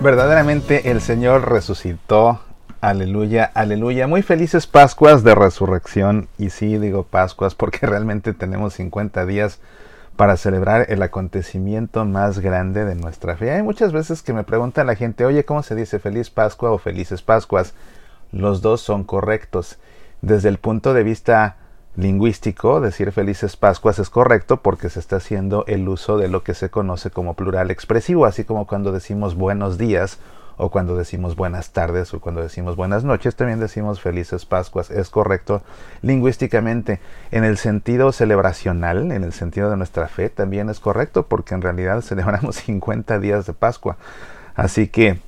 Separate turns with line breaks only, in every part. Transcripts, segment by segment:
Verdaderamente el Señor resucitó. Aleluya, aleluya. Muy felices Pascuas de Resurrección. Y sí, digo Pascuas porque realmente tenemos 50 días para celebrar el acontecimiento más grande de nuestra fe. Hay muchas veces que me pregunta la gente, oye, ¿cómo se dice feliz Pascua o felices Pascuas? Los dos son correctos. Desde el punto de vista lingüístico, decir felices Pascuas es correcto porque se está haciendo el uso de lo que se conoce como plural expresivo, así como cuando decimos buenos días o cuando decimos buenas tardes o cuando decimos buenas noches, también decimos felices Pascuas. Es correcto lingüísticamente. En el sentido celebracional, en el sentido de nuestra fe, también es correcto porque en realidad celebramos 50 días de Pascua. Así que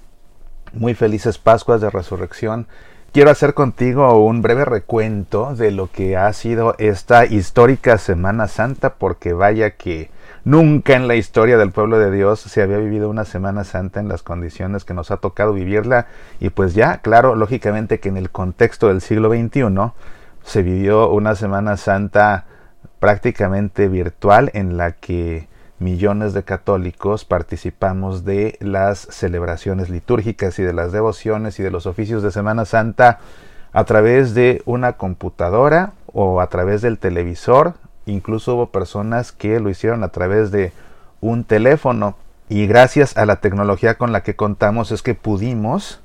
muy felices Pascuas de resurrección quiero hacer contigo un breve recuento de lo que ha sido esta histórica Semana Santa, porque vaya que nunca en la historia del pueblo de Dios se había vivido una Semana Santa en las condiciones que nos ha tocado vivirla. Y pues ya, claro, lógicamente que en el contexto del siglo XXI se vivió una Semana Santa prácticamente virtual en la que millones de católicos participamos de las celebraciones litúrgicas y de las devociones y de los oficios de Semana Santa a través de una computadora o a través del televisor. Incluso hubo personas que lo hicieron a través de un teléfono. Y gracias a la tecnología con la que contamos es que pudimos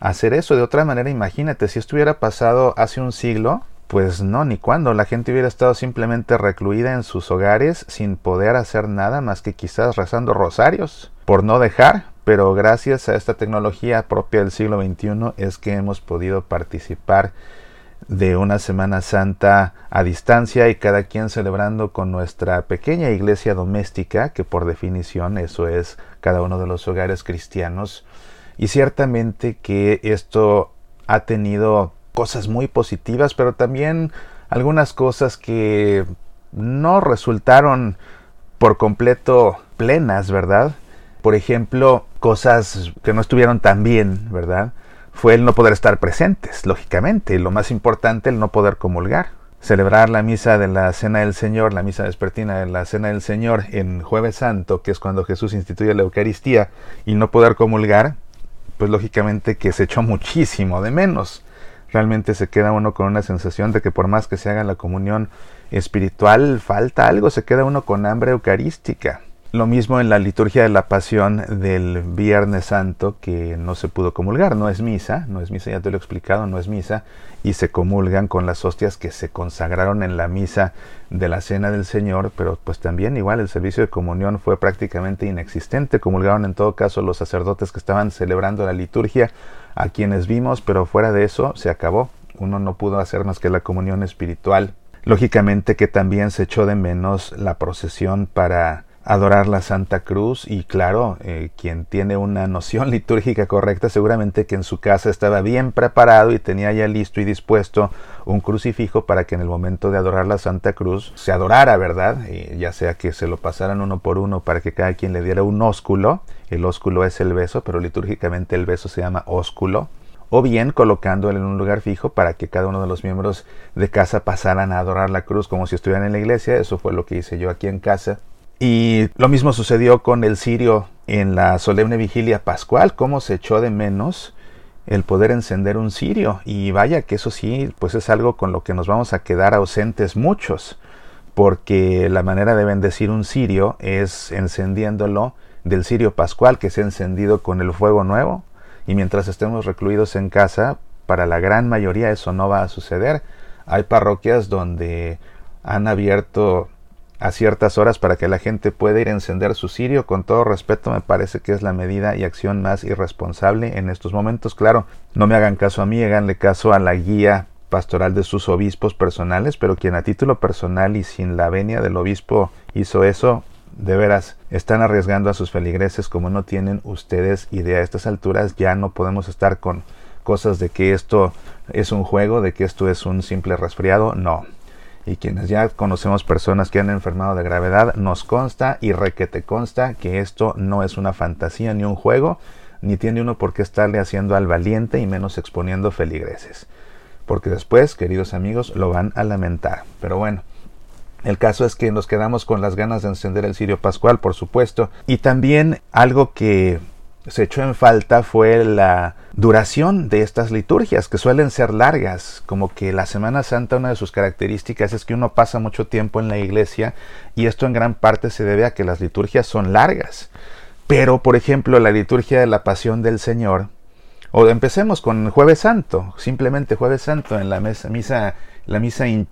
hacer eso. De otra manera, imagínate, si esto hubiera pasado hace un siglo, pues no, ni cuando. La gente hubiera estado simplemente recluida en sus hogares sin poder hacer nada más que quizás rezando rosarios por no dejar. Pero gracias a esta tecnología propia del siglo XXI es que hemos podido participar de una Semana Santa a distancia y cada quien celebrando con nuestra pequeña iglesia doméstica, que por definición eso es cada uno de los hogares cristianos. Y ciertamente que esto ha tenido cosas muy positivas, pero también algunas cosas que no resultaron por completo plenas, ¿verdad? Por ejemplo, cosas que no estuvieron tan bien, ¿verdad? Fue el no poder estar presentes, lógicamente, y lo más importante, el no poder comulgar. Celebrar la misa de la Cena del Señor, la misa vespertina de la Cena del Señor en Jueves Santo, que es cuando Jesús instituye la Eucaristía, y no poder comulgar, pues lógicamente que se echó muchísimo de menos realmente se queda uno con una sensación de que por más que se haga la comunión espiritual, falta algo, se queda uno con hambre eucarística. Lo mismo en la liturgia de la pasión del Viernes Santo, que no se pudo comulgar, no es misa, no es misa, ya te lo he explicado, no es misa, y se comulgan con las hostias que se consagraron en la misa de la Cena del Señor, pero pues también igual el servicio de comunión fue prácticamente inexistente, comulgaron en todo caso los sacerdotes que estaban celebrando la liturgia, a quienes vimos, pero fuera de eso se acabó, uno no pudo hacer más que la comunión espiritual. Lógicamente que también se echó de menos la procesión para adorar la Santa Cruz y claro, eh, quien tiene una noción litúrgica correcta seguramente que en su casa estaba bien preparado y tenía ya listo y dispuesto un crucifijo para que en el momento de adorar la Santa Cruz se adorara, ¿verdad? ya sea que se lo pasaran uno por uno para que cada quien le diera un ósculo, el ósculo es el beso, pero litúrgicamente el beso se llama ósculo, o bien colocándolo en un lugar fijo para que cada uno de los miembros de casa pasaran a adorar la cruz como si estuvieran en la iglesia, eso fue lo que hice yo aquí en casa y lo mismo sucedió con el sirio en la solemne vigilia pascual, cómo se echó de menos el poder encender un cirio. Y vaya que eso sí, pues es algo con lo que nos vamos a quedar ausentes muchos, porque la manera de bendecir un cirio es encendiéndolo del cirio pascual que se ha encendido con el fuego nuevo. Y mientras estemos recluidos en casa, para la gran mayoría eso no va a suceder. Hay parroquias donde han abierto a ciertas horas para que la gente pueda ir a encender su cirio. Con todo respeto, me parece que es la medida y acción más irresponsable en estos momentos. Claro, no me hagan caso a mí, háganle caso a la guía pastoral de sus obispos personales, pero quien a título personal y sin la venia del obispo hizo eso, de veras, están arriesgando a sus feligreses como no tienen ustedes idea. A estas alturas ya no podemos estar con cosas de que esto es un juego, de que esto es un simple resfriado. No, y quienes ya conocemos personas que han enfermado de gravedad, nos consta y requete consta que esto no es una fantasía ni un juego, ni tiene uno por qué estarle haciendo al valiente y menos exponiendo feligreses. Porque después, queridos amigos, lo van a lamentar. Pero bueno, el caso es que nos quedamos con las ganas de encender el cirio pascual, por supuesto. Y también algo que se echó en falta fue la duración de estas liturgias, que suelen ser largas, como que la Semana Santa una de sus características es que uno pasa mucho tiempo en la iglesia y esto en gran parte se debe a que las liturgias son largas. Pero, por ejemplo, la liturgia de la Pasión del Señor, o empecemos con Jueves Santo, simplemente Jueves Santo en la misa, la misa in,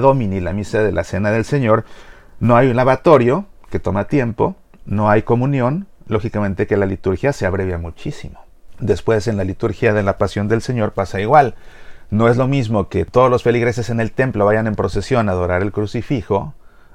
Domini, la misa de la Cena del Señor, no hay un lavatorio que toma tiempo, no hay comunión, lógicamente que la liturgia se abrevia muchísimo. Después en la liturgia de la Pasión del Señor pasa igual. No es lo mismo que todos los feligreses en el templo vayan en procesión a adorar el crucifijo,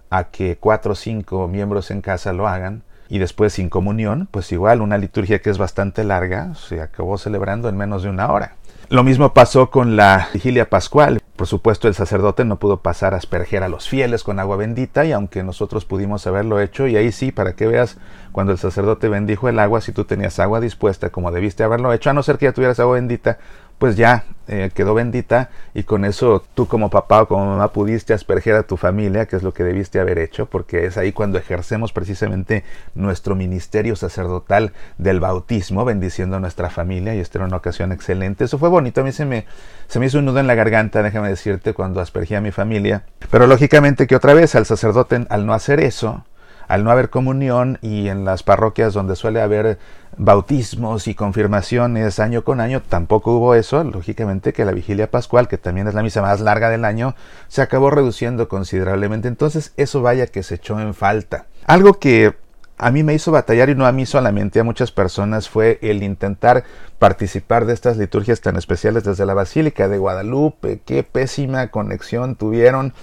a que cuatro o cinco miembros en casa lo hagan, y después sin comunión, pues igual una liturgia que es bastante larga se acabó celebrando en menos de una hora. Lo mismo pasó con la vigilia pascual. Por supuesto, el sacerdote no pudo pasar a asperger a los fieles con agua bendita, y aunque nosotros pudimos haberlo hecho, y ahí sí, para que veas, cuando el sacerdote bendijo el agua, si tú tenías agua dispuesta como debiste haberlo hecho, a no ser que ya tuvieras agua bendita, pues ya eh, quedó bendita y con eso tú como papá o como mamá pudiste asperger a tu familia, que es lo que debiste haber hecho, porque es ahí cuando ejercemos precisamente nuestro ministerio sacerdotal del bautismo, bendiciendo a nuestra familia y esta era una ocasión excelente. Eso fue bonito, a mí se me, se me hizo un nudo en la garganta, déjame decirte, cuando aspergí a mi familia. Pero lógicamente que otra vez al sacerdote, al no hacer eso, al no haber comunión y en las parroquias donde suele haber bautismos y confirmaciones año con año, tampoco hubo eso. Lógicamente que la vigilia pascual, que también es la misa más larga del año, se acabó reduciendo considerablemente. Entonces eso vaya que se echó en falta. Algo que a mí me hizo batallar y no a mí solamente, a muchas personas, fue el intentar participar de estas liturgias tan especiales desde la Basílica de Guadalupe. Qué pésima conexión tuvieron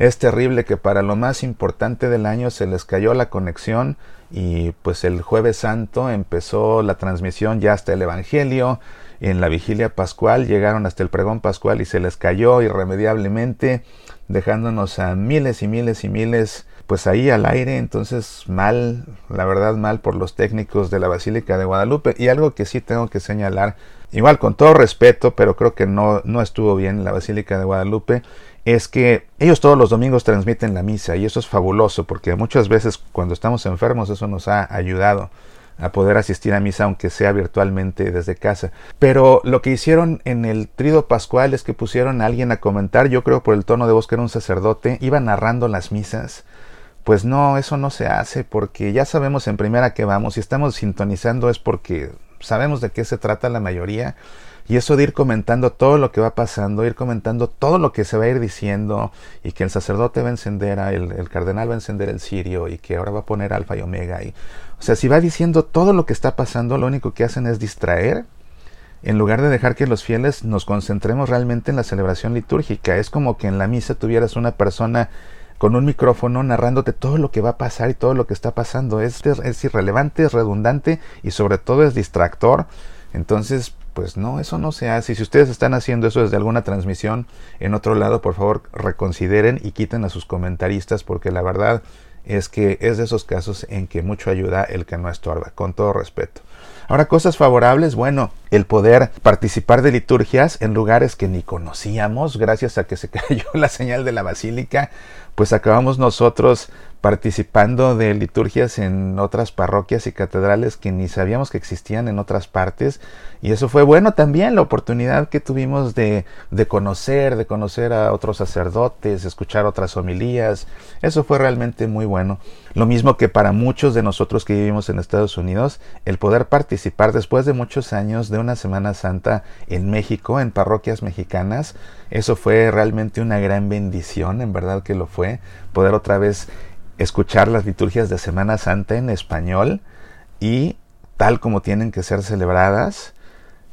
es terrible que para lo más importante del año se les cayó la conexión y pues el jueves santo empezó la transmisión ya hasta el Evangelio. En la vigilia pascual llegaron hasta el pregón pascual y se les cayó irremediablemente, dejándonos a miles y miles y miles pues ahí al aire, entonces mal, la verdad mal por los técnicos de la Basílica de Guadalupe. Y algo que sí tengo que señalar, igual con todo respeto, pero creo que no, no estuvo bien la Basílica de Guadalupe, es que ellos todos los domingos transmiten la misa y eso es fabuloso porque muchas veces cuando estamos enfermos eso nos ha ayudado a poder asistir a misa aunque sea virtualmente desde casa. Pero lo que hicieron en el trido pascual es que pusieron a alguien a comentar, yo creo por el tono de voz que era un sacerdote, iba narrando las misas. Pues no, eso no se hace porque ya sabemos en primera que vamos y estamos sintonizando es porque sabemos de qué se trata la mayoría y eso de ir comentando todo lo que va pasando, ir comentando todo lo que se va a ir diciendo y que el sacerdote va a encender, a el, cardenal va a encender el cirio y que ahora va a poner alfa y omega. Y, o sea, si va diciendo todo lo que está pasando, lo único que hacen es distraer en lugar de dejar que los fieles nos concentremos realmente en la celebración litúrgica. Es como que en la misa tuvieras una persona con un micrófono narrándote todo lo que va a pasar y todo lo que está pasando. Es, es irrelevante, es redundante y sobre todo es distractor. Entonces, pues no, eso no se hace. Si ustedes están haciendo eso desde alguna transmisión en otro lado, por favor reconsideren y quiten a sus comentaristas porque la verdad es que es de esos casos en que mucho ayuda el que no estorba, con todo respeto. Ahora, cosas favorables, bueno, el poder participar de liturgias en lugares que ni conocíamos, gracias a que se cayó la señal de la basílica, pues acabamos nosotros participando de liturgias en otras parroquias y catedrales que ni sabíamos que existían en otras partes. Y eso fue bueno también la oportunidad que tuvimos de, de conocer, de conocer a otros sacerdotes, escuchar otras homilías, eso fue realmente muy bueno. Lo mismo que para muchos de nosotros que vivimos en Estados Unidos, el poder participar después de muchos años de una Semana Santa en México, en parroquias mexicanas, eso fue realmente una gran bendición, en verdad que lo fue, poder otra vez escuchar las liturgias de Semana Santa en español y tal como tienen que ser celebradas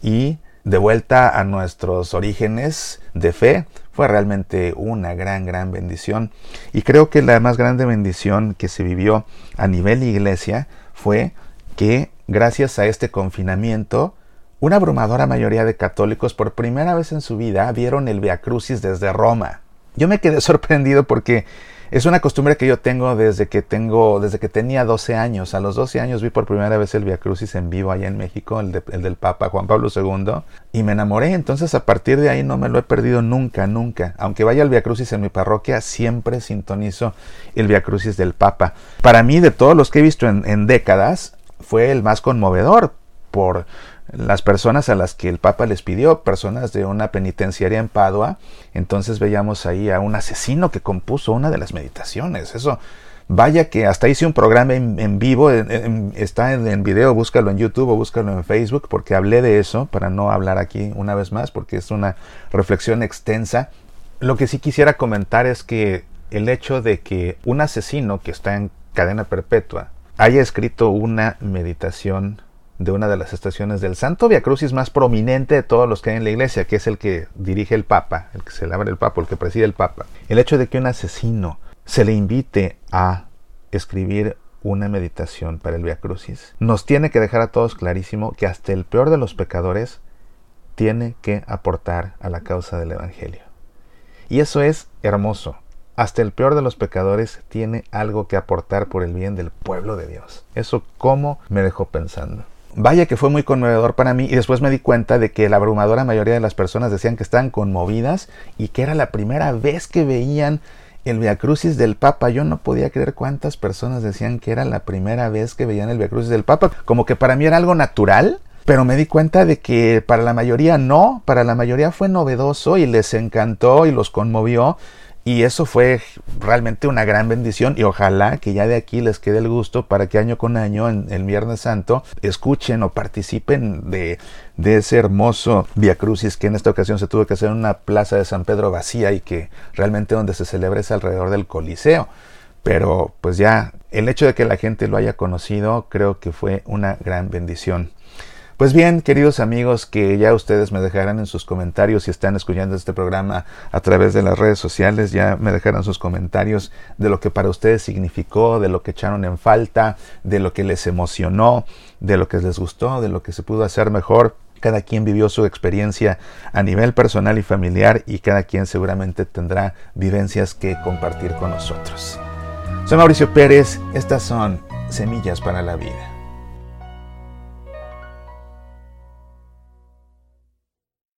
y de vuelta a nuestros orígenes de fe fue realmente una gran, gran bendición. Y creo que la más grande bendición que se vivió a nivel iglesia fue que gracias a este confinamiento, una abrumadora mayoría de católicos por primera vez en su vida vieron el Via Crucis desde Roma. Yo me quedé sorprendido porque es una costumbre que yo tengo desde que tengo, desde que tenía 12 años. A los 12 años vi por primera vez el Via Crucis en vivo allá en México, el, del Papa Juan Pablo II, y me enamoré. Entonces a partir de ahí no me lo he perdido nunca, nunca. Aunque vaya al Via Crucis en mi parroquia, siempre sintonizo el Via Crucis del Papa. Para mí, de todos los que he visto en décadas, fue el más conmovedor por las personas a las que el Papa les pidió, personas de una penitenciaria en Padua. Entonces veíamos ahí a un asesino que compuso una de las meditaciones. Eso, vaya que hasta hice un programa en, vivo, está en, en, video, búscalo en YouTube o búscalo en Facebook, porque hablé de eso, para no hablar aquí una vez más, porque es una reflexión extensa. Lo que sí quisiera comentar es que el hecho de que un asesino que está en cadena perpetua haya escrito una meditación de una de las estaciones del Santo Via Crucis más prominente de todos los que hay en la iglesia, que es el que dirige el Papa, el que celebra el Papa, el que preside el Papa. El hecho de que un asesino se le invite a escribir una meditación para el Via Crucis nos tiene que dejar a todos clarísimo que hasta el peor de los pecadores tiene que aportar a la causa del Evangelio. Y eso es hermoso. Hasta el peor de los pecadores tiene algo que aportar por el bien del pueblo de Dios. Eso cómo me dejó pensando. Vaya que fue muy conmovedor para mí y después me di cuenta de que la abrumadora mayoría de las personas decían que estaban conmovidas y que era la primera vez que veían el Via Crucis del Papa. Yo no podía creer cuántas personas decían que era la primera vez que veían el Via Crucis del Papa. Como que para mí era algo natural, pero me di cuenta de que para la mayoría no, para la mayoría fue novedoso y les encantó y los conmovió. Y eso fue realmente una gran bendición y ojalá que ya de aquí les quede el gusto para que año con año en el Viernes Santo escuchen o participen de, de ese hermoso Via Crucis que en esta ocasión se tuvo que hacer en una plaza de San Pedro vacía y que realmente donde se celebra es alrededor del Coliseo. Pero pues ya el hecho de que la gente lo haya conocido creo que fue una gran bendición. Pues bien, queridos amigos, que ya ustedes me dejarán en sus comentarios si están escuchando este programa a través de las redes sociales, ya me dejarán sus comentarios de lo que para ustedes significó, de lo que echaron en falta, de lo que les emocionó, de lo que les gustó, de lo que se pudo hacer mejor. Cada quien vivió su experiencia a nivel personal y familiar y cada quien seguramente tendrá vivencias que compartir con nosotros. Soy Mauricio Pérez, estas son Semillas para la Vida.